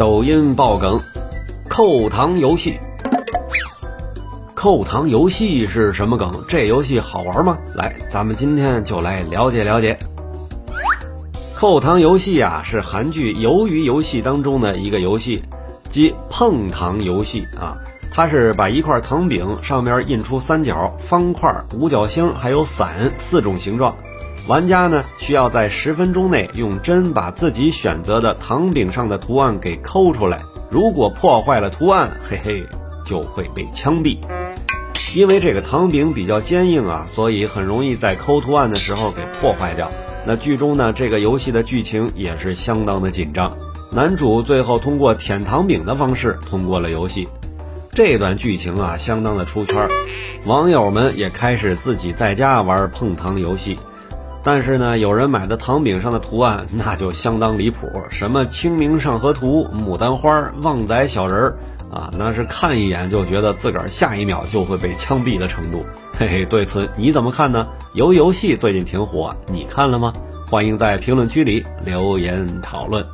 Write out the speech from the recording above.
抖音爆梗，扣糖游戏。扣糖游戏是什么梗？这游戏好玩吗？来，咱们今天就来了解了解。扣糖游戏啊，是韩剧《鱿鱼游戏》当中的一个游戏，即碰糖游戏啊。它是把一块糖饼上面印出三角、方块、五角星还有伞四种形状。玩家呢需要在十分钟内用针把自己选择的糖饼上的图案给抠出来，如果破坏了图案，嘿嘿，就会被枪毙。因为这个糖饼比较坚硬啊，所以很容易在抠图案的时候给破坏掉。那剧中呢，这个游戏的剧情也是相当的紧张。男主最后通过舔糖饼的方式通过了游戏，这段剧情啊相当的出圈，网友们也开始自己在家玩碰糖游戏。但是呢，有人买的糖饼上的图案那就相当离谱，什么清明上河图、牡丹花、旺仔小人儿啊，那是看一眼就觉得自个儿下一秒就会被枪毙的程度。嘿嘿，对此你怎么看呢？游游戏最近挺火，你看了吗？欢迎在评论区里留言讨论。